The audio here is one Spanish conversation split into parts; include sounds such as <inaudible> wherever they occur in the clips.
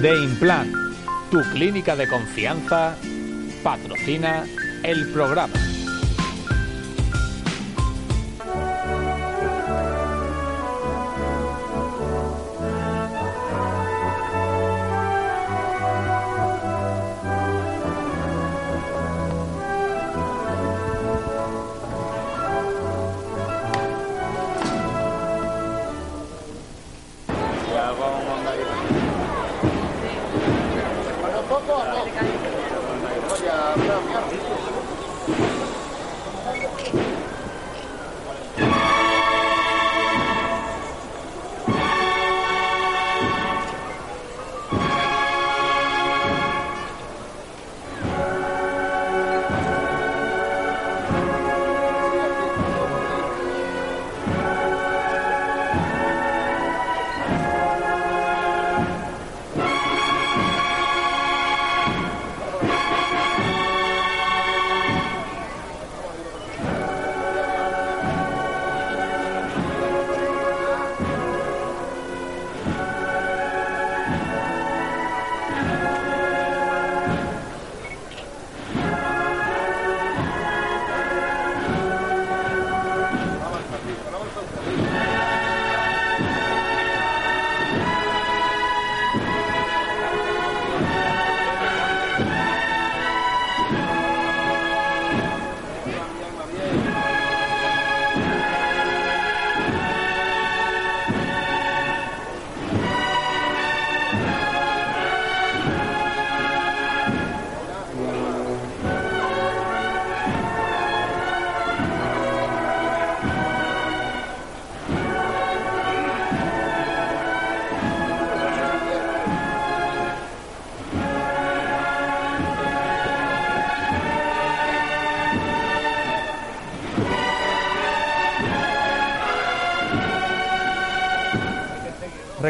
De Implant, tu clínica de confianza, patrocina el programa poco o no?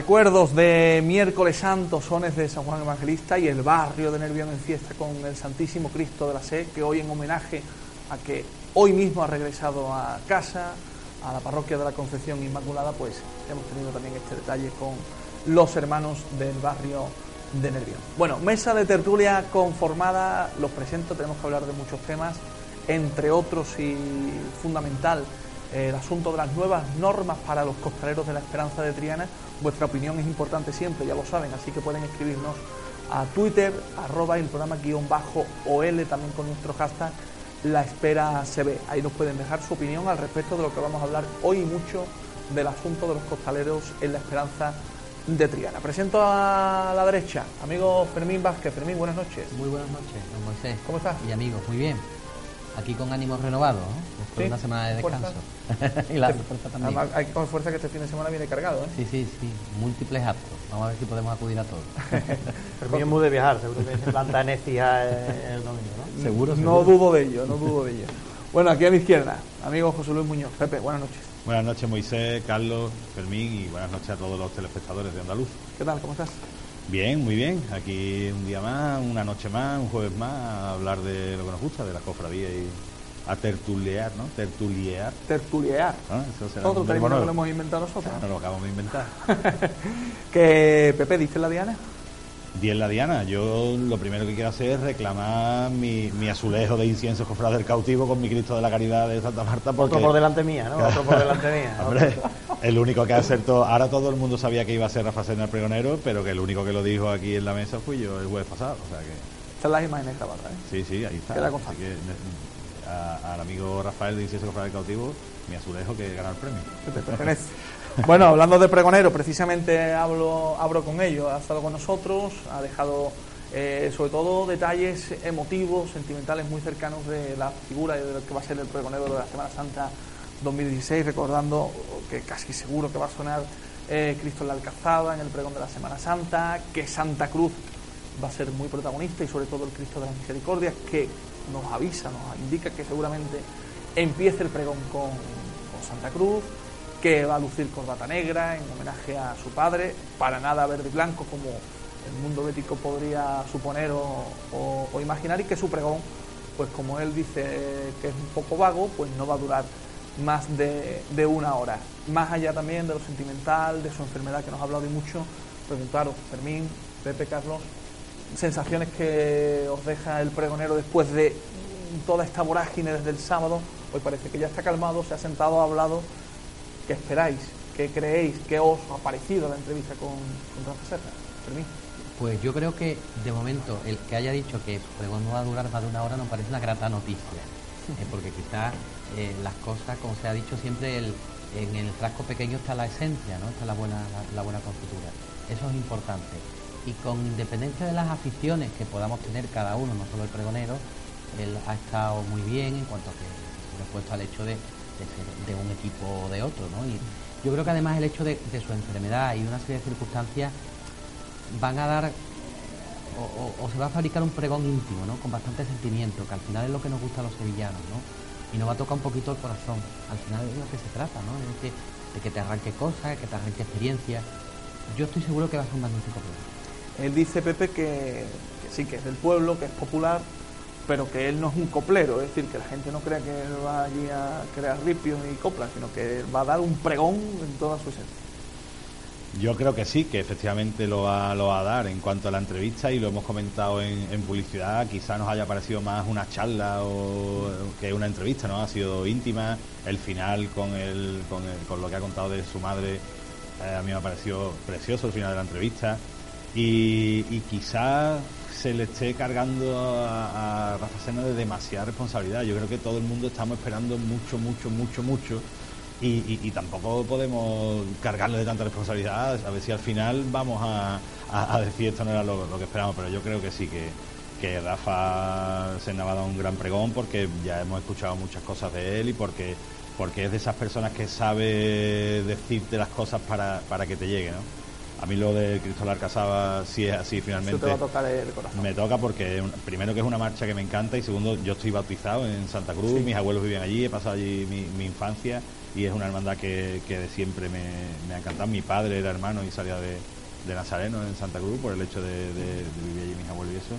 Recuerdos de miércoles santo, sones de San Juan Evangelista y el barrio de Nervión en fiesta con el Santísimo Cristo de la Sé, que hoy en homenaje a que hoy mismo ha regresado a casa, a la parroquia de la Concepción Inmaculada, pues hemos tenido también este detalle con los hermanos del barrio de Nervión. Bueno, mesa de tertulia conformada, los presento, tenemos que hablar de muchos temas, entre otros y fundamental el asunto de las nuevas normas para los costaleros de la Esperanza de Triana. Vuestra opinión es importante siempre, ya lo saben, así que pueden escribirnos a Twitter, arroba el programa guion bajo OL, también con nuestro hashtag La Espera se ve. Ahí nos pueden dejar su opinión al respecto de lo que vamos a hablar hoy mucho del asunto de los costaleros en la Esperanza de Triana. Presento a la derecha, amigo Fermín Vázquez. Fermín, buenas noches. Muy buenas noches, don Moisés. ¿Cómo estás? Y amigos, muy bien. Aquí con ánimos renovados, ¿no? Después de una semana de descanso. <laughs> y la fuerza también. Además, hay que coger fuerza que este fin de semana viene cargado, ¿eh? Sí, sí, sí. Múltiples actos. Vamos a ver si podemos acudir a todos. <laughs> Fermín es muy de viajar, seguro que se planta en el domingo, ¿no? <laughs> Seguro, No dudo de ello, no dudo de ello. Bueno, aquí a mi izquierda, amigo José Luis Muñoz. Pepe, buenas noches. Buenas noches Moisés, Carlos, Fermín y buenas noches a todos los telespectadores de Andaluz. ¿Qué tal? ¿Cómo estás? Bien, muy bien. Aquí un día más, una noche más, un jueves más, a hablar de lo que nos gusta, de la cofradía y a tertuliar, ¿no? Tertuliar. Tertuliar. ¿no? Eso será Otro término que lo hemos inventado nosotros. No lo acabamos de inventar. <laughs> que Pepe, ¿dice la Diana? Bien la Diana, yo lo primero que quiero hacer es reclamar mi, mi azulejo de incienso cofrad del cautivo con mi Cristo de la Caridad de Santa Marta porque... Otro por delante mía, ¿no? Otro por <laughs> delante mía. Hombre, el único que acertó, ahora todo el mundo sabía que iba a ser Rafa Sena el pregonero, pero que el único que lo dijo aquí en la mesa fui yo el jueves pasado, o sea que... Están las imágenes grabadas, ¿eh? Sí, sí, ahí está. Queda Así que, ne- a- al amigo Rafael de Incienso Cofrade del Cautivo, mi azulejo que gana el premio. que te pertenece. Bueno, hablando de pregonero, precisamente hablo, abro con ello. Ha estado con nosotros, ha dejado eh, sobre todo detalles emotivos, sentimentales muy cercanos de la figura y de lo que va a ser el pregonero de la Semana Santa 2016, recordando que casi seguro que va a sonar eh, Cristo en la Alcazaba en el pregón de la Semana Santa, que Santa Cruz va a ser muy protagonista y sobre todo el Cristo de la Misericordia, que nos avisa, nos indica que seguramente empiece el pregón con, Santa Cruz, que va a lucir corbata negra en homenaje a su padre, para nada verde y blanco como el mundo bético podría suponer o, imaginar, y que su pregón, pues como él dice que es un poco vago, pues no va a durar más de, de una hora. Más allá también de lo sentimental, de su enfermedad que nos ha hablado de mucho, preguntaros, Fermín, Pepe, Carlos, sensaciones que os deja el pregonero después de toda esta vorágine desde el sábado. Hoy parece que ya está calmado, se ha sentado, ha hablado. ¿Qué esperáis? ¿Qué creéis? ¿Qué os ha parecido la entrevista con, con Rafa Serra? Fermín. Pues yo creo que de momento el que haya dicho que pregón no va a durar más de una hora nos parece una grata noticia, eh, porque quizás eh, las cosas, como se ha dicho siempre, el- en el frasco pequeño está la esencia, ¿no? está la buena, la, buena confitura. Eso es importante. Y con independencia de las aficiones que podamos tener cada uno, no solo el pregonero, él ha estado muy bien en cuanto a que puesto al hecho de, de ser de un equipo o de otro. ¿no? Y yo creo que además el hecho de, de su enfermedad y una serie de circunstancias van a dar o se va a fabricar un pregón íntimo, ¿no? Con bastante sentimiento, que al final es lo que nos gusta a los sevillanos, ¿no? Y nos va a tocar un poquito el corazón. Al final es de lo que se trata, ¿no? Es de, que te arranque cosas, que te arranque experiencias. Yo estoy seguro que va a ser un magnífico pregón. Él dice, Pepe, que, que sí, que es del pueblo, que es popular, pero que él no es un coplero, es decir, que la gente no crea que él va allí a crear ripios y coplas, sino que va a dar un pregón en toda su esencia. Yo creo que sí, que efectivamente lo va, lo va a dar en cuanto a la entrevista y lo hemos comentado en, en publicidad. Quizá nos haya parecido más una charla o que una entrevista, ¿no? Ha sido íntima. El final con, el, con, el- con lo que ha contado de su madre, eh, a mí me ha parecido precioso el final de la entrevista. Y, y quizá se le esté cargando a, a Rafa Sena de demasiada responsabilidad. Yo creo que todo el mundo estamos esperando mucho, mucho, mucho, mucho. Y, y- y tampoco podemos cargarle de tanta responsabilidad. A ver si al final vamos a, a- a decir esto no era lo, lo que esperamos, pero yo creo que sí, que, que Rafa Sena va a dar un gran pregón porque ya hemos escuchado muchas cosas de él y porque, porque es de esas personas que sabe decirte las cosas para, para que te llegue, ¿no? A mí lo de Cristóbal Casaba, si es así Eso finalmente. te va a tocar el corazón. Me toca porque, primero, que es una marcha que me encanta y segundo, yo estoy bautizado en Santa Cruz, Sí. mis abuelos viven allí, he pasado allí mi, mi infancia y es una hermandad que, que de siempre me, me ha encantado. Mi padre era hermano y salía de, de Nazareno en Santa Cruz por el hecho de, de- de vivir allí mis abuelos y eso.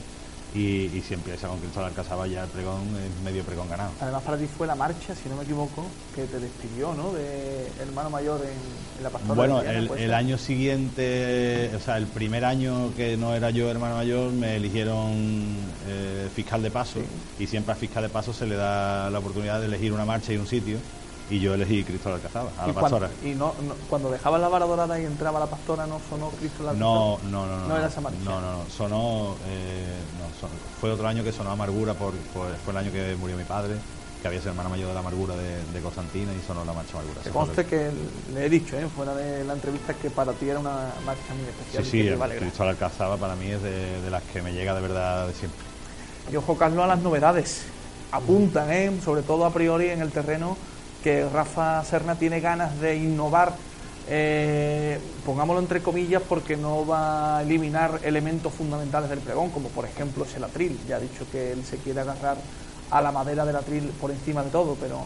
Y, y si empieza con Cristóbal Casaba ya el pregón es medio pregón ganado. Además, para ti fue la marcha, si no me equivoco, que te despidió, ¿no? De hermano mayor en, en la pastora. Bueno, de el, año siguiente, o sea, el primer año que no era yo hermano mayor, me eligieron eh, fiscal de paso y siempre a fiscal de paso se le da la oportunidad de elegir una marcha y un sitio y yo elegí Cristóbal Alcazaba, a Y la cuando, pastora. y no, no- cuando dejabas la vara dorada y entraba la pastora, ¿no sonó Cristo la No, no, no, no. No era esa marcha. No, no, no. Sonó, eh, no, son- fue otro año que sonó Amargura, por, por- fue el año que murió mi padre, que había sido hermano mayor de la Amargura de, de Constantina y sonó la marcha Amargura. Que el- conste que le he dicho, ¿eh? fuera de la entrevista, que para ti era una marcha muy especial. Sí, sí, que te el va a alegrar. Cristóbal Alcazaba para mí es de, de las que me llega de verdad de siempre. Y ojo, Carlos, a las novedades. Apuntan, ¿eh? sobre todo a priori en el terreno, que Rafa Serna tiene ganas de innovar, eh, pongámoslo entre comillas, porque no va a eliminar elementos fundamentales del pregón, como por ejemplo es el atril. Ya ha dicho que él se quiere agarrar a la madera del atril por encima de todo, pero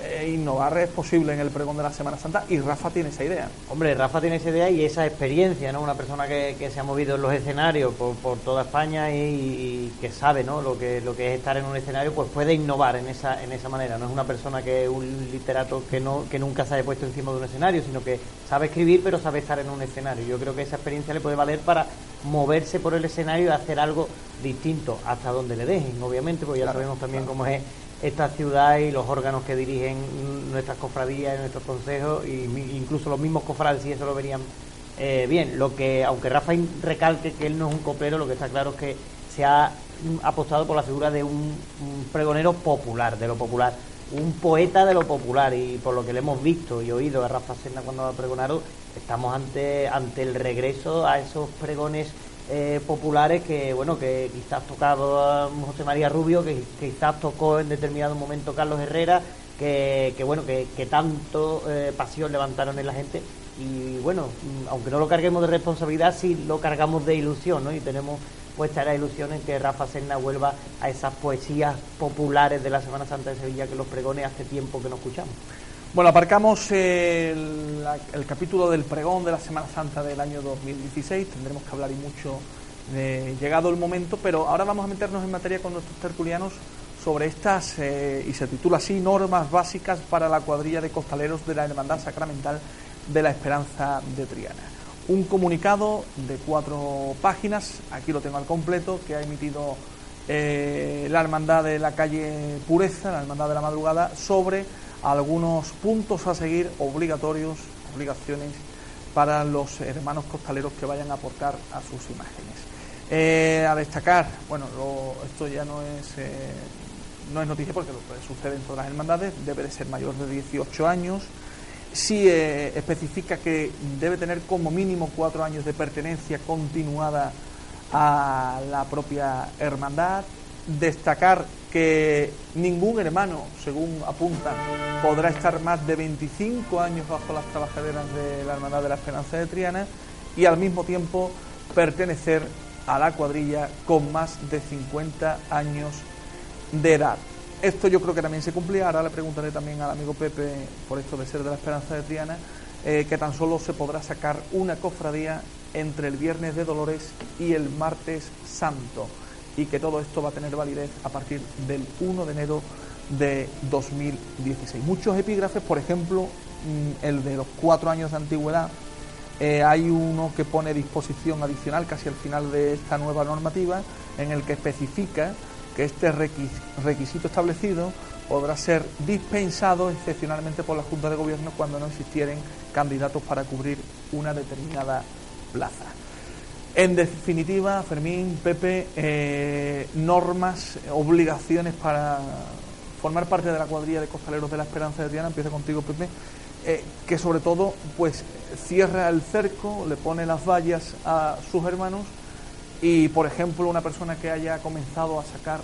eh, innovar es posible en el pregón de la Semana Santa y Rafa tiene esa idea. Hombre, Rafa tiene esa idea y esa experiencia, ¿no? Una persona que, que se ha movido en los escenarios por, por toda España y, y que sabe, ¿no? Lo que, lo que es estar en un escenario, pues puede innovar en esa, en esa manera. No es una persona que es un literato que no, que nunca se haya puesto encima de un escenario, sino que sabe escribir, pero sabe estar en un escenario. Yo creo que esa experiencia le puede valer para moverse por el escenario y hacer algo distinto, hasta donde le dejen, obviamente, porque ya Claro, sabemos también claro. cómo es esta ciudad y los órganos que dirigen nuestras cofradías y nuestros consejos, y mi- incluso los mismos cofrades, si eso lo verían eh, bien. Lo que, aunque Rafa recalque que él no es un coplero, lo que está claro es que se ha apostado por la figura de un, un pregonero popular, de lo popular, un poeta de lo popular, y por lo que le hemos visto y oído a Rafa Serna cuando ha pregonado, estamos ante, ante el regreso a esos pregones eh, populares que bueno que quizás tocado a José María Rubio que quizás tocó en determinado momento Carlos Herrera que, que bueno que, que tanto eh, pasión levantaron en la gente y bueno, aunque no lo carguemos de responsabilidad, sí lo cargamos de ilusión, ¿no? Y tenemos puesta la ilusión en que Rafa Serna vuelva a esas poesías populares de la Semana Santa de Sevilla que los pregone hace tiempo que no escuchamos. Bueno, aparcamos el, el, capítulo del pregón de la Semana Santa del año 2016. Tendremos que hablar y mucho de llegado el momento, pero ahora vamos a meternos en materia con nuestros tertulianos sobre estas, eh, y se titula así, normas básicas para la cuadrilla de costaleros de la Hermandad Sacramental de la Esperanza de Triana. Un comunicado de cuatro páginas, aquí lo tengo al completo, que ha emitido eh, la Hermandad de la calle Pureza, la Hermandad de la Madrugada, sobre algunos puntos a seguir obligatorios, obligaciones para los hermanos costaleros que vayan a aportar a sus imágenes. Eh, a destacar, bueno, esto ya no es eh, no es noticia porque lo que sucede en todas las hermandades, debe de ser mayor de 18 años, sí eh, especifica que debe tener como mínimo cuatro años de pertenencia continuada a la propia hermandad, destacar que ningún hermano, según apuntan, podrá estar más de 25 años bajo las trabajaderas de la Hermandad de la Esperanza de Triana y al mismo tiempo pertenecer a la cuadrilla con más de 50 años de edad. Esto yo creo que también se cumplía. Ahora le preguntaré también al amigo Pepe, por esto de ser de la Esperanza de Triana, eh, que tan solo se podrá sacar una cofradía entre el Viernes de Dolores y el Martes Santo y que todo esto va a tener validez a partir del 1 de enero de 2016. Muchos epígrafes, por ejemplo, mm, el de los cuatro años de antigüedad, eh, hay uno que pone disposición adicional casi al final de esta nueva normativa en el que especifica que este requisito establecido podrá ser dispensado excepcionalmente por la Junta de Gobierno cuando no existieran candidatos para cubrir una determinada plaza. En definitiva, Fermín, Pepe, eh, normas, obligaciones para formar parte de la cuadrilla de costaleros de la Esperanza de Diana, empieza contigo, Pepe, eh, que sobre todo pues cierra el cerco, le pone las vallas a sus hermanos y, por ejemplo, una persona que haya comenzado a sacar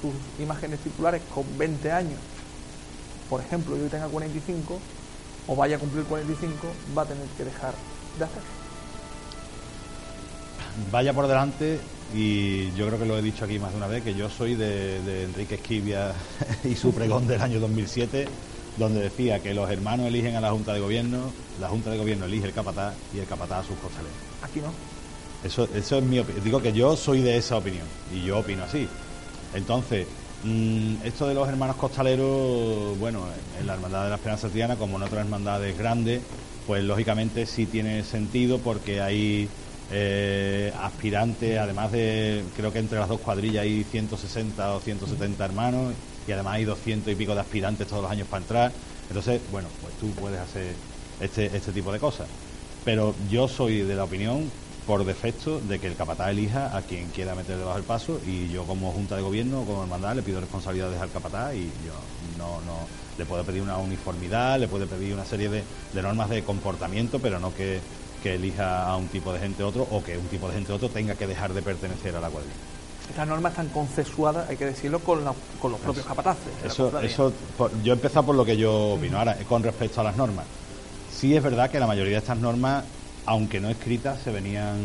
sus imágenes titulares con 20 años, por ejemplo, y hoy tenga 45, o vaya a cumplir 45, va a tener que dejar de hacer. Vaya por delante, y yo creo que lo he dicho aquí más de una vez, que yo soy de, de Enrique Esquivia <laughs> y su pregón del año 2007, donde decía que los hermanos eligen a la Junta de Gobierno, la Junta de Gobierno elige el capataz y el capataz a sus costaleros. Aquí no. Eso, eso es mi opinión. Digo que yo soy de esa opinión y yo opino así. Entonces, mm, esto de los hermanos costaleros, bueno, en la Hermandad de la Esperanza Triana, como en otras hermandades grandes, pues lógicamente sí tiene sentido porque hay eh, aspirantes, además de, creo que entre las dos cuadrillas hay 160 o 170 hermanos y además hay 200 y pico de aspirantes todos los años para entrar. Entonces, bueno, pues tú puedes hacer este, este tipo de cosas. Pero yo soy de la opinión por defecto de que el capataz elija a quien quiera meter debajo del paso y yo como junta de gobierno, como hermandad, le pido responsabilidades al capataz y yo no, no le puedo pedir una uniformidad, le puedo pedir una serie de, normas de comportamiento, pero no que, elija a un tipo de gente otro o que un tipo de gente otro tenga que dejar de pertenecer a la cuadrilla. Estas normas están concesuadas, hay que decirlo, con, con los propios capataces. Eso, eso yo he empezado por lo que yo opino. Ahora, con respecto a las normas, sí es verdad que la mayoría de estas normas aunque no escritas, se venían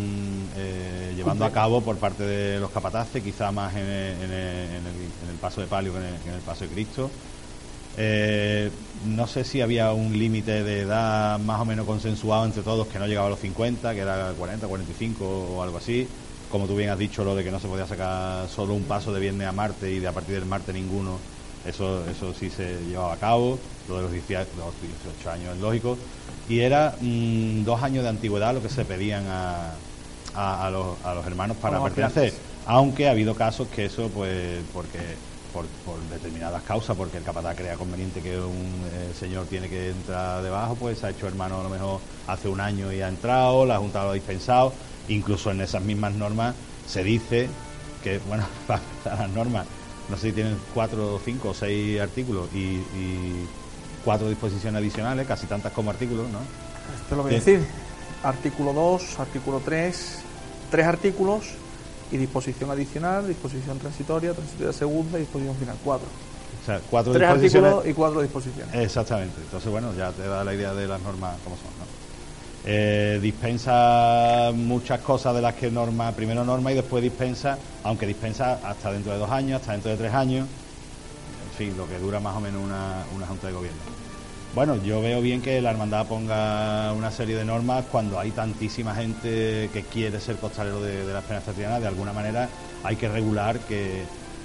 eh, llevando a cabo por parte de los capataces, quizá más en el, paso de palio que en el, paso de Cristo. Eh, no sé si había un límite de edad más o menos consensuado entre todos que no llegaba a los 50, que era 40, 45 o algo así. Como tú bien has dicho, lo de que no se podía sacar solo un paso de viernes a martes y de a partir del martes ninguno, eso, eso sí se llevaba a cabo. Lo de los 18, los 18 años es lógico y era mm, dos años de antigüedad lo que se pedían a, a, los, a los, hermanos para pertenecer. Aunque ha habido casos que eso, pues, porque por, determinadas causas, porque el capataz crea conveniente que un eh, señor tiene que entrar debajo, pues ha hecho hermano a lo mejor hace un año y ha entrado, la Junta lo ha dispensado. Incluso en esas mismas normas se dice que, bueno, <laughs> las normas, no sé si tienen cuatro, cinco o seis artículos y cuatro disposiciones adicionales, casi tantas como artículos, ¿no? Esto lo voy a decir. Artículo 2, artículo 3, tres artículos y disposición adicional, disposición transitoria, transitoria segunda y disposición final, cuatro. O sea, cuatro Tres artículos y cuatro disposiciones. Exactamente. Entonces, bueno, ya te da la idea de las normas como son, ¿no? Eh, dispensa muchas cosas de las que norma, primero norma y después dispensa, aunque dispensa hasta dentro de dos años, hasta dentro de tres años, en fin, lo que dura más o menos una, una Junta de Gobierno. Bueno, yo veo bien que la hermandad ponga una serie de normas cuando hay tantísima gente que quiere ser costalero de, de la Esperanza Triana, de alguna manera hay que regular que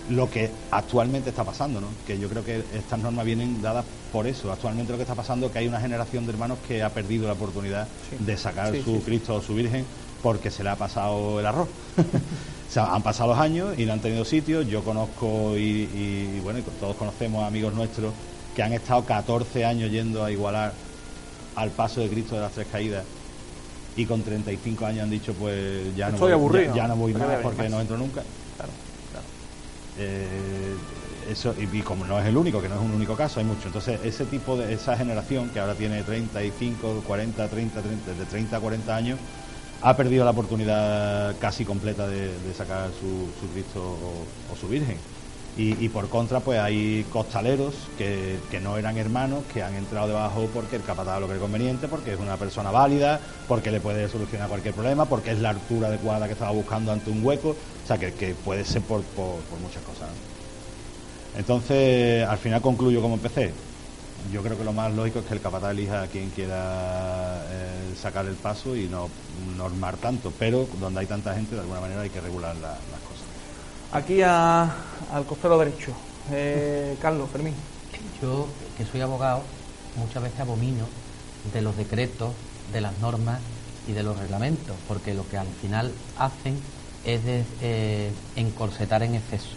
lo que actualmente está pasando, ¿no? que yo creo que estas normas vienen dadas por eso. Actualmente lo que está pasando es que hay una generación de hermanos que ha perdido la oportunidad de sacar su Cristo o su Virgen porque se le ha pasado el arroz. <laughs> o sea, han pasado los años y no han tenido sitio. Yo conozco y, y bueno, todos conocemos amigos nuestros que han estado 14 años yendo a igualar al paso de Cristo de las Tres Caídas y con 35 años han dicho pues ya no Estoy voy, aburrido. ya, ya no voy más porque no entro nunca. Claro, claro. Eh, eso y, y como no es el único, que no es un único caso, hay mucho. Entonces, ese tipo de esa generación que ahora tiene 35, 40, 30, 30 de 30 a 40 años ha perdido la oportunidad casi completa de, de sacar su, su Cristo o, o su Virgen. Y, por contra, pues hay costaleros que, que no eran hermanos, que han entrado debajo porque el capataz lo cree conveniente, porque es una persona válida, porque le puede solucionar cualquier problema, porque es la altura adecuada que estaba buscando ante un hueco, o sea, que, que puede ser por, por, muchas cosas. Entonces, al final concluyo como empecé. Yo creo que lo más lógico es que el capataz elija a quien quiera eh, sacar el paso y no normar tanto, pero donde hay tanta gente, de alguna manera hay que regular la- las cosas. Aquí a- al costero derecho. Eh, Carlos, Fermín. Yo, que soy abogado, muchas veces abomino de los decretos, de las normas y de los reglamentos, porque lo que al final hacen es eh, encorsetar en exceso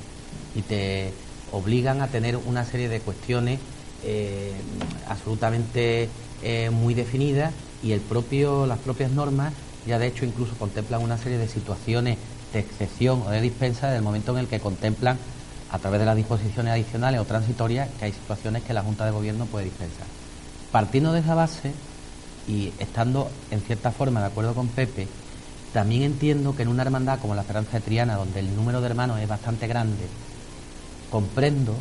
y te obligan a tener una serie de cuestiones eh, absolutamente eh, muy definidas y el propio, las propias normas ya de hecho incluso contemplan una serie de situaciones de excepción o de dispensa desde el momento en el que contemplan a través de las disposiciones adicionales o transitorias que hay situaciones que la Junta de Gobierno puede dispensar. Partiendo de esa base y estando en cierta forma de acuerdo con Pepe, también entiendo que en una hermandad como la Esperanza de Triana, donde el número de hermanos es bastante grande, comprendo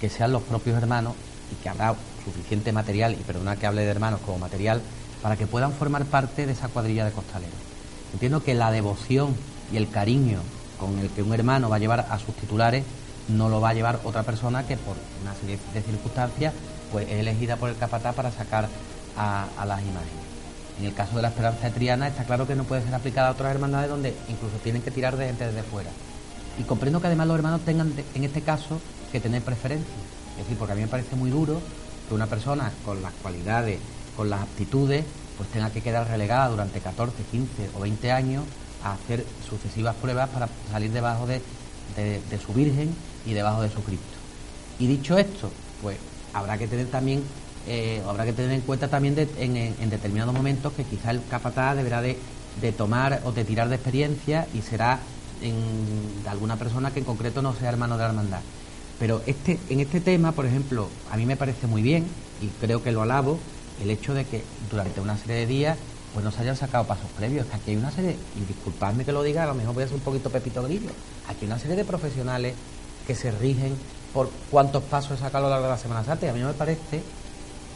que sean los propios hermanos y que habrá suficiente material, y perdona que hable de hermanos como material, para que puedan formar parte de esa cuadrilla de costaleros. Entiendo que la devoción y el cariño con el que un hermano va a llevar a sus titulares no lo va a llevar otra persona que por una serie de circunstancias pues es elegida por el capataz para sacar a, las imágenes. En el caso de la Esperanza de Triana está claro que no puede ser aplicada a otras hermandades donde incluso tienen que tirar de gente desde fuera. Y comprendo que además los hermanos tengan, en este caso, que tener preferencia. Es decir, porque a mí me parece muy duro que una persona con las cualidades, con las aptitudes, pues tenga que quedar relegada durante 14, 15 o 20 años a hacer sucesivas pruebas para salir debajo de, de- su Virgen y debajo de su Cristo. Y dicho esto, pues habrá que tener también, eh, habrá que tener en cuenta también de- en, en- en determinados momentos que quizá el capataz deberá de, de tomar o de tirar de experiencia y será en- de alguna persona que en concreto no sea hermano de la hermandad. Pero este, en este tema, por ejemplo, a mí me parece muy bien y creo que lo alabo el hecho de que durante una serie de días pues no se hayan sacado pasos previos. Aquí hay una serie, y disculpadme que lo diga, a lo mejor voy a ser un poquito pepito grillo, aquí hay una serie de profesionales que se rigen por cuántos pasos he sacado a lo largo de la Semana Santa y a mí me parece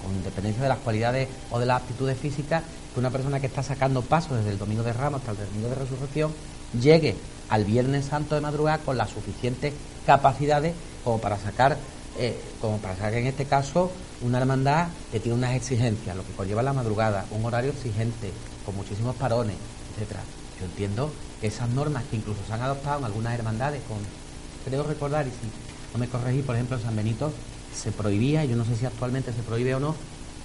con independencia de las cualidades o de las aptitudes físicas, que una persona que está sacando pasos desde el domingo de Ramos hasta el domingo de Resurrección llegue al Viernes Santo de madrugada con las suficientes capacidades como para sacar, eh, como para sacar en este caso una hermandad que tiene unas exigencias, lo que conlleva la madrugada, un horario exigente, con muchísimos parones, etcétera. Yo entiendo que esas normas que incluso se han adoptado en algunas hermandades, con, creo recordar, y si no me corregí, por ejemplo, en San Benito se prohibía, y yo no sé si actualmente se prohíbe o no,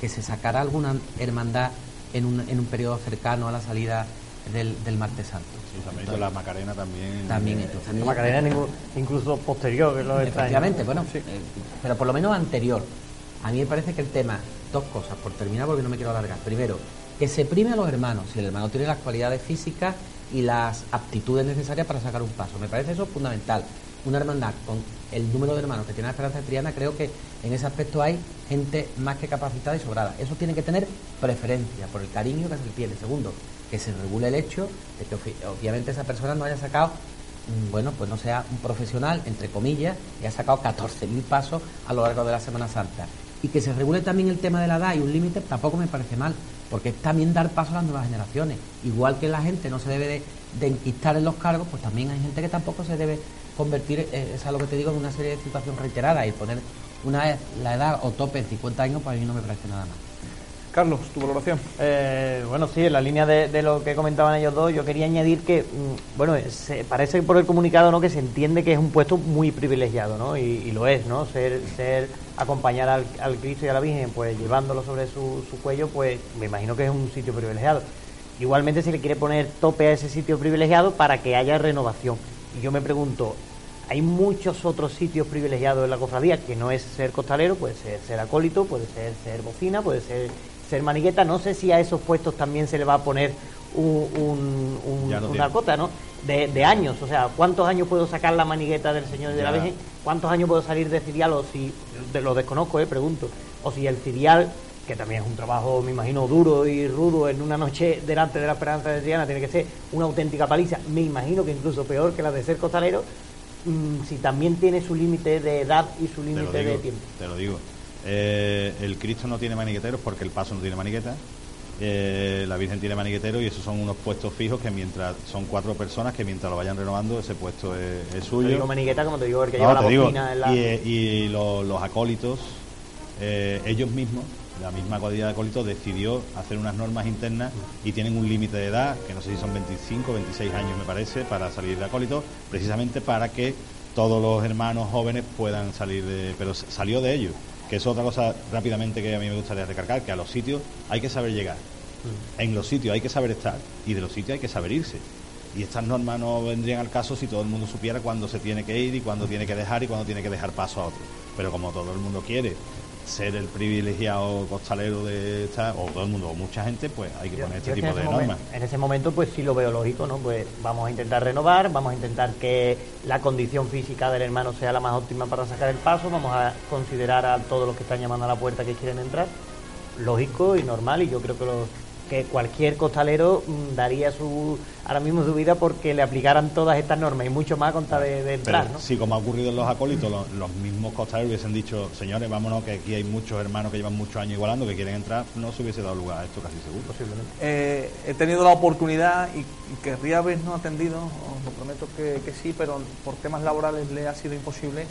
que se sacara alguna hermandad en un, en un periodo cercano a la salida del, del martes santo. Sí, también la Macarena también. También, eh, entonces, La Macarena incluso posterior, que es lo extraño. Efectivamente, bueno, eh, pero por lo menos anterior. A mí me parece que el tema, dos cosas, por terminar porque no me quiero alargar. Primero, que se prime a los hermanos, si el hermano tiene las cualidades físicas y las aptitudes necesarias para sacar un paso. Me parece eso fundamental. Una hermandad con el número de hermanos que tiene la Esperanza de Triana, creo que en ese aspecto hay gente más que capacitada y sobrada. Eso tiene que tener preferencia por el cariño que se le tiene. Segundo, que se regule el hecho de que obvi- obviamente esa persona no haya sacado mm, bueno, pues no sea un profesional, entre comillas, y ha sacado 14.000 pasos a lo largo de la Semana Santa. Y que se regule también el tema de la edad y un límite tampoco me parece mal. porque es también dar paso a las nuevas generaciones. Igual que la gente no se debe de, de enquistar en los cargos, pues también hay gente que tampoco se debe convertir, eh, es a lo que te digo, en una serie de situaciones reiteradas y poner una la edad o tope en 50 años para mí no me parece nada más. Carlos, tu valoración. Eh, bueno, sí, en la línea de, lo que comentaban ellos dos, yo quería añadir que, mm, bueno, se, parece por el comunicado, ¿no?, que se entiende que es un puesto muy privilegiado, ¿no?, y, lo es, ¿no?, ser, ser acompañar al, al Cristo y a la Virgen, pues llevándolo sobre su, su cuello, pues me imagino que es un sitio privilegiado. Igualmente se le quiere poner tope a ese sitio privilegiado para que haya renovación. Y yo me pregunto, hay muchos otros sitios privilegiados en la cofradía que no es ser costalero, puede ser ser acólito, puede ser ser bocina, puede ser ser manigueta. No sé si a esos puestos también se le va a poner un, un- lo una cota, ¿no? De, de años, o sea, ¿cuántos años puedo sacar la manigueta del Señor y de la. Virgen? ¿Cuántos años puedo salir de filial o si, de, lo desconozco, eh, pregunto, o si el filial, que también es un trabajo, me imagino, duro y rudo en una noche delante de la esperanza de Triana, tiene que ser una auténtica paliza, me imagino que incluso peor que la de ser costalero, mm, si también tiene su límite de edad y su límite de tiempo. te lo digo. Eh, el Cristo no tiene maniqueteros porque el paso no tiene maniqueta. Eh, la Virgen tiene maniqueteros y esos son unos puestos fijos que mientras son cuatro personas que mientras lo vayan renovando ese puesto es, es Te suyo. digo manigueta como te digo el que No, lleva la bocina en la... y, eh, y los acólitos, eh, ellos mismos, la misma cuadrilla de acólitos decidió hacer unas normas internas y tienen un límite de edad, que no sé si son 25 26 años me parece, para salir de acólito, precisamente para que todos los hermanos jóvenes puedan salir de... Pero salió de ellos, que es otra cosa rápidamente que a mí me gustaría recargar, que a los sitios hay que saber llegar. En los sitios hay que saber estar y de los sitios hay que saber irse. Y estas normas no vendrían al caso si todo el mundo supiera cuándo se tiene que ir y cuándo tiene que dejar y cuándo tiene que dejar paso a otro. Pero como todo el mundo quiere ser el privilegiado costalero de esta, o todo el mundo, o mucha gente, pues hay que Yo- poner este tipo de normas. en ese momento, pues sí lo veo lógico, ¿no? Pues vamos a intentar renovar, vamos a intentar que la condición física del hermano sea la más óptima para sacar el paso, vamos a considerar a todos los que están llamando a la puerta que quieren entrar, lógico y normal, y yo creo que los que cualquier costalero mm, daría su ahora mismo su vida porque le aplicaran todas estas normas y mucho más con tal de, de Pero entrar, ¿no? si como ha ocurrido en los acólitos, los, los mismos costaleros hubiesen dicho, señores, vámonos, que aquí hay muchos hermanos que llevan muchos años igualando, que quieren entrar, no se hubiese dado lugar a esto casi seguro. Posiblemente. Eh, he tenido la oportunidad y, y querría habernos atendido, os lo prometo que, que sí, pero por temas laborales le ha sido imposible,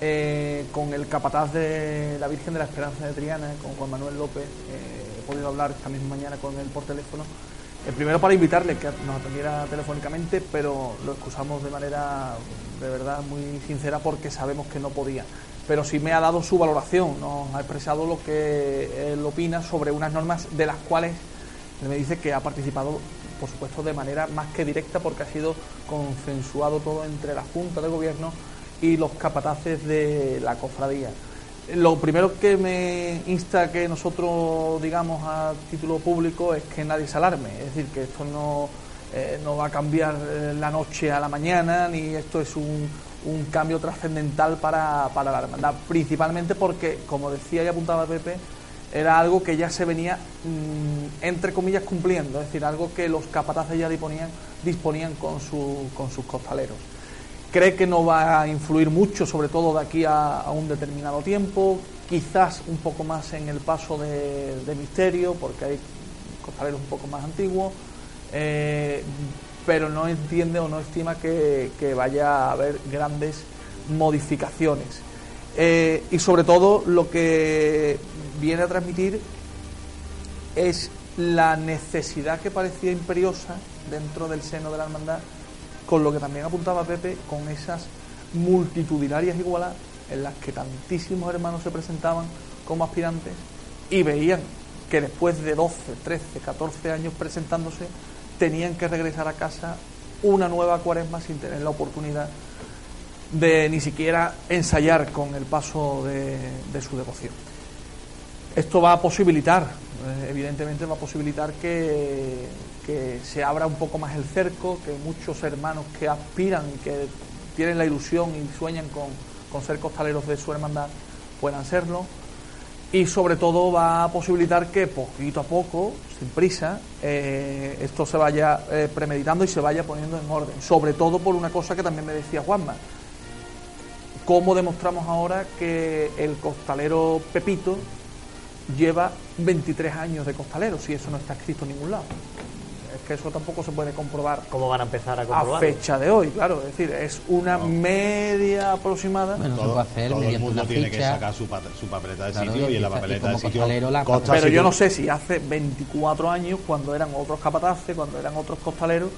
eh, con el capataz de la Virgen de la Esperanza de Triana, con Juan Manuel López, eh, podido hablar esta misma mañana con él por teléfono, eh, primero para invitarle que nos atendiera telefónicamente, pero lo excusamos de manera de verdad muy sincera porque sabemos que no podía. Pero sí me ha dado su valoración, nos ha expresado lo que él opina sobre unas normas de las cuales me dice que ha participado, por supuesto, de manera más que directa porque ha sido consensuado todo entre la Junta de Gobierno y los capataces de la cofradía. Lo primero que me insta que nosotros digamos a título público es que nadie se alarme, es decir, que esto no, eh, no va a cambiar eh, la noche a la mañana, ni esto es un, un cambio trascendental para, para la hermandad, principalmente porque, como decía y apuntaba Pepe, era algo que ya se venía, mm, entre comillas, cumpliendo, es decir, algo que los capataces ya disponían, disponían con, su- con sus costaleros. Cree que no va a influir mucho, sobre todo de aquí a, un determinado tiempo, quizás un poco más en el paso de, misterio, porque hay costaleros un poco más antiguos, eh, pero no entiende o no estima que, que vaya a haber grandes modificaciones. Eh, y sobre todo lo que viene a transmitir es la necesidad que parecía imperiosa dentro del seno de la hermandad, con lo que también apuntaba Pepe, con esas multitudinarias igualadas en las que tantísimos hermanos se presentaban como aspirantes y veían que después de 12, 13, 14 años presentándose, tenían que regresar a casa una nueva cuaresma sin tener la oportunidad de ni siquiera ensayar con el paso de, de su devoción. Esto va a posibilitar, eh, evidentemente va a posibilitar que, que se abra un poco más el cerco, que muchos hermanos que aspiran, que tienen la ilusión y sueñan con, con ser costaleros de su hermandad, puedan serlo. Y sobre todo va a posibilitar que poquito a poco, sin prisa, eh, esto se vaya eh, premeditando y se vaya poniendo en orden. Sobre todo por una cosa que también me decía Juanma. ¿Cómo demostramos ahora que el costalero Pepito lleva 23 años de costalero, si eso no está escrito en ningún lado. Que eso tampoco se puede comprobar ¿Cómo van a empezar a a comprobarlo? fecha de hoy, claro. Es decir, es una media aproximada. Bueno, se todo, puede hacer todo el mundo una tiene que sacar su, su papeleta de Claro, sitio y y en la papeleta de sitio costalero la consta Pero yo no sé si hace 24 años, cuando eran otros capataces, cuando eran otros costaleros,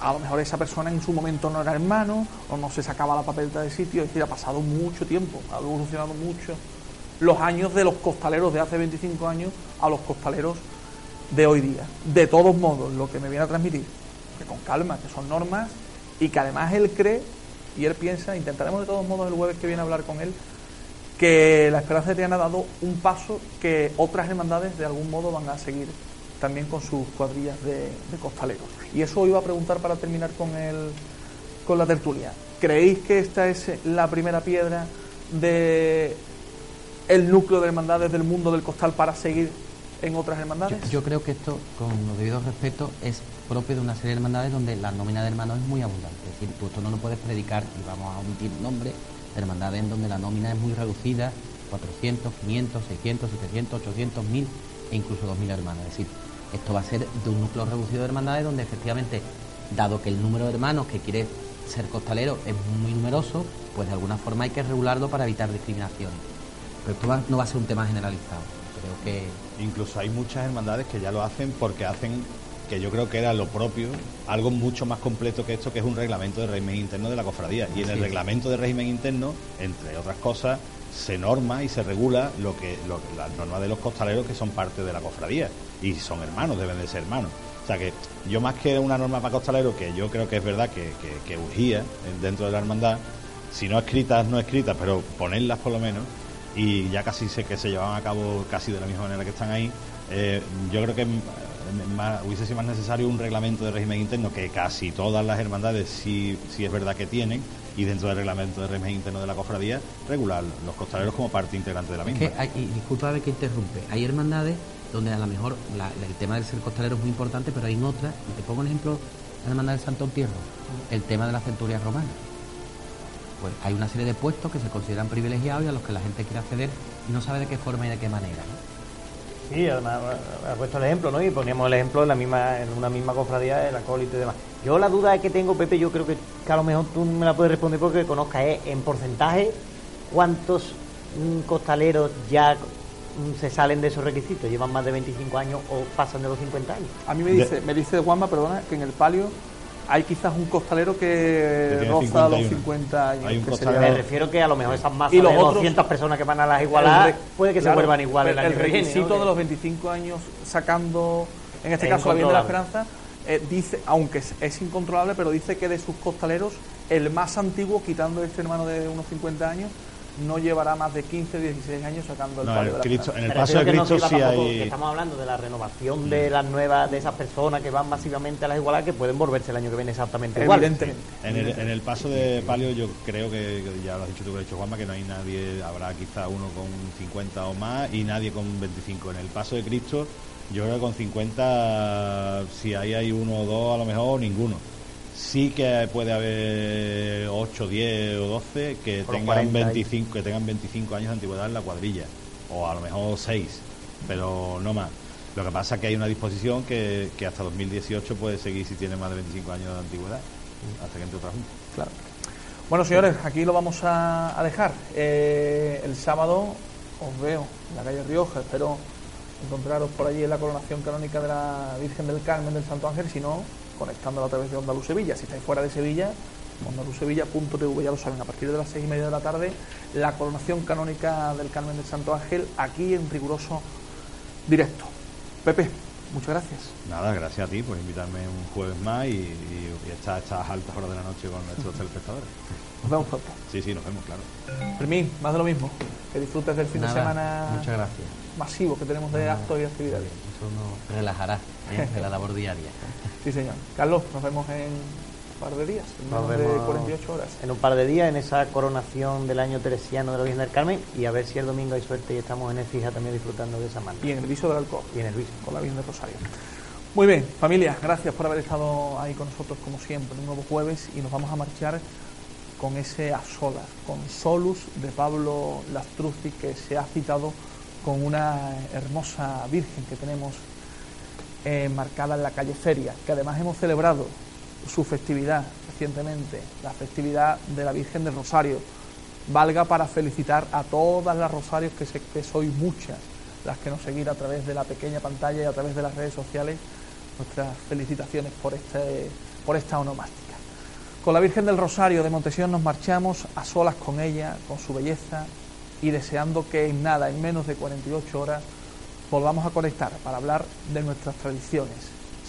a lo mejor esa persona en su momento no era hermano, o no se sacaba la papeleta de sitio, es decir, ha pasado mucho tiempo, ha evolucionado mucho los años de los costaleros de hace 25 años a los costaleros de hoy día. De todos modos, lo que me viene a transmitir, que con calma, que son normas, y que además él cree y él piensa, intentaremos de todos modos el jueves que viene a hablar con él, que la Esperanza de Triana ha dado un paso que otras hermandades de algún modo van a seguir también con sus cuadrillas de, costaleros. Y eso iba a preguntar para terminar con, el, con la tertulia. ¿Creéis que esta es la primera piedra de el núcleo de hermandades del mundo del costal para seguir en otras hermandades? Yo, creo que esto, con los debidos respetos, es propio de una serie de hermandades donde la nómina de hermanos es muy abundante. Es decir, tú esto no lo puedes predicar, y vamos a omitir nombres, de hermandades en donde la nómina es muy reducida, 400, 500, 600, 700, 800, 1000 e incluso 2000 hermanos. Es decir, esto va a ser de un núcleo reducido de hermandades donde efectivamente, dado que el número de hermanos que quiere ser costalero es muy numeroso, pues de alguna forma hay que regularlo para evitar discriminaciones. Pero esto va- no va a ser un tema generalizado. Creo que Incluso hay muchas hermandades que ya lo hacen porque hacen, que yo creo que era lo propio, algo mucho más completo que esto, que es un reglamento de régimen interno de la cofradía. Y en el Sí. reglamento de régimen interno, entre otras cosas, se norma y se regula lo que, lo las normas de los costaleros que son parte de la cofradía. Y son hermanos, deben de ser hermanos. O sea que yo más que una norma para costaleros, que yo creo que es verdad que, que, que urgía en- dentro de la hermandad, si no escritas, no escritas, pero ponerlas por lo menos, y ya casi sé que se llevaban a cabo casi de la misma manera que están ahí, eh, yo creo que hubiese sido más necesario un reglamento de régimen interno que casi todas las hermandades sí, sí es verdad que tienen, y dentro del reglamento de régimen interno de la cofradía, regular los costaleros como parte integrante de la Es misma. que hay, y discúlpame que interrumpe, hay hermandades donde a lo mejor la- el tema del ser costalero es muy importante, pero hay en otras, y te pongo un ejemplo, la hermandad del Santo Entierro, el tema de la centuria romana. Pues hay una serie de puestos que se consideran privilegiados y a los que la gente quiere acceder y no sabe de qué forma y de qué manera. ¿no? Sí, además ha puesto el ejemplo, ¿no? Y poníamos el ejemplo en la misma, en una misma cofradía, el acólito y demás. Yo la duda que tengo, Pepe, yo creo que, que a lo mejor tú me la puedes responder porque conozcas, es en porcentaje cuántos mm, costaleros ya mm, se salen de esos requisitos, llevan más de 25 años o pasan de los 50 años. A mí me dice, me dice Juanma, perdona, que en el palio hay quizás un costalero que, roza los 51. 50 años. Hay un que costalero- Me refiero que a lo mejor esas masas Y los de otros- 200 personas que van a las igualadas El re- puede que se vuelvan igual el, el, año que viene, requisito ¿no? de los 25 años sacando, en este Es caso la Virgen de la. Esperanza, eh, dice, aunque es, es incontrolable, pero dice que de sus costaleros, el más antiguo, quitando este hermano de unos 50 años, no llevará más de 15 o 16 años sacando el No, palio el de la en el paso de no Cristo sirva sí tampoco, hay... estamos hablando de la renovación de las nuevas, de esas personas que van masivamente a las igualadas que pueden volverse el año que viene exactamente igual. Evidentemente. En el, en el paso de palio yo creo que, que ya lo has dicho tú, que lo ha dicho Juanma, que no hay nadie, habrá quizá uno con 50 o más y nadie con 25. En el paso de Cristo yo creo que con 50, si ahí hay uno o dos, a lo mejor ninguno. Sí que puede haber 8, 10 o 12 que tengan, 40 y- 25, que tengan 25 años de antigüedad en la cuadrilla, o a lo mejor 6, pero no más. Lo que pasa es que hay una disposición que, que hasta 2018 puede seguir si tiene más de 25 años de antigüedad, hasta que entre otra junta. Claro. Bueno, señores, aquí lo vamos a, a dejar. Eh, el sábado os veo en la calle Rioja. Espero encontraros por allí en la coronación canónica de la Virgen del Carmen del Santo Ángel. Si no, conectándola a través de Onda Luz Sevilla. Si estáis fuera de Sevilla, ondaluzsevilla.tv, ya lo saben, a partir de las seis y media de la tarde, la coronación canónica del Carmen del Santo Ángel, aquí en riguroso directo. Pepe, muchas gracias. Nada, gracias a ti por invitarme un jueves más y, y, y estar a estas altas horas de la noche con nuestros <laughs> telespectadores. Nos vemos pronto. Sí, sí, nos vemos, claro. Fermín, más de lo mismo. Que disfrutes del fin de Nada, semana Muchas gracias. masivo que tenemos de actos y actividades. Eso nos relajará ¿eh? <laughs> de la labor diaria. Sí, señor. Carlos, nos vemos en un par de días, en Nos menos de vemos 48 horas. En un par de días en esa coronación del año teresiano de la Virgen del Carmen y a ver si el domingo hay suerte y estamos en el fija también disfrutando de esa mano. Y en el viso del alcohol, Y en el Luis. con la Virgen de Rosario. Muy bien, familia, gracias por haber estado ahí con nosotros como siempre, en un nuevo jueves y nos vamos a marchar con ese a solas, con Solus de Pablo Lastruzzi que se ha citado con una hermosa Virgen que tenemos enmarcada en la calle Feria, que además hemos celebrado su festividad recientemente, la festividad de la Virgen del Rosario. Valga para felicitar a todas las rosarios, que sé que sois muchas las que nos seguís a través de la pequeña pantalla y a través de las redes sociales. Nuestras felicitaciones por, este, por esta onomástica. Con la Virgen del Rosario de Montesión nos marchamos a solas con ella, con su belleza y deseando que en nada, en menos de 48 horas, volvamos a conectar para hablar de nuestras tradiciones.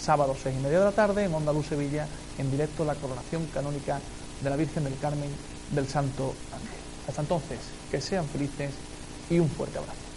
Sábado seis y media de la tarde en Onda Luz Sevilla, en directo la coronación canónica de la Virgen del Carmen del Santo Ángel. Hasta entonces, que sean felices y un fuerte abrazo.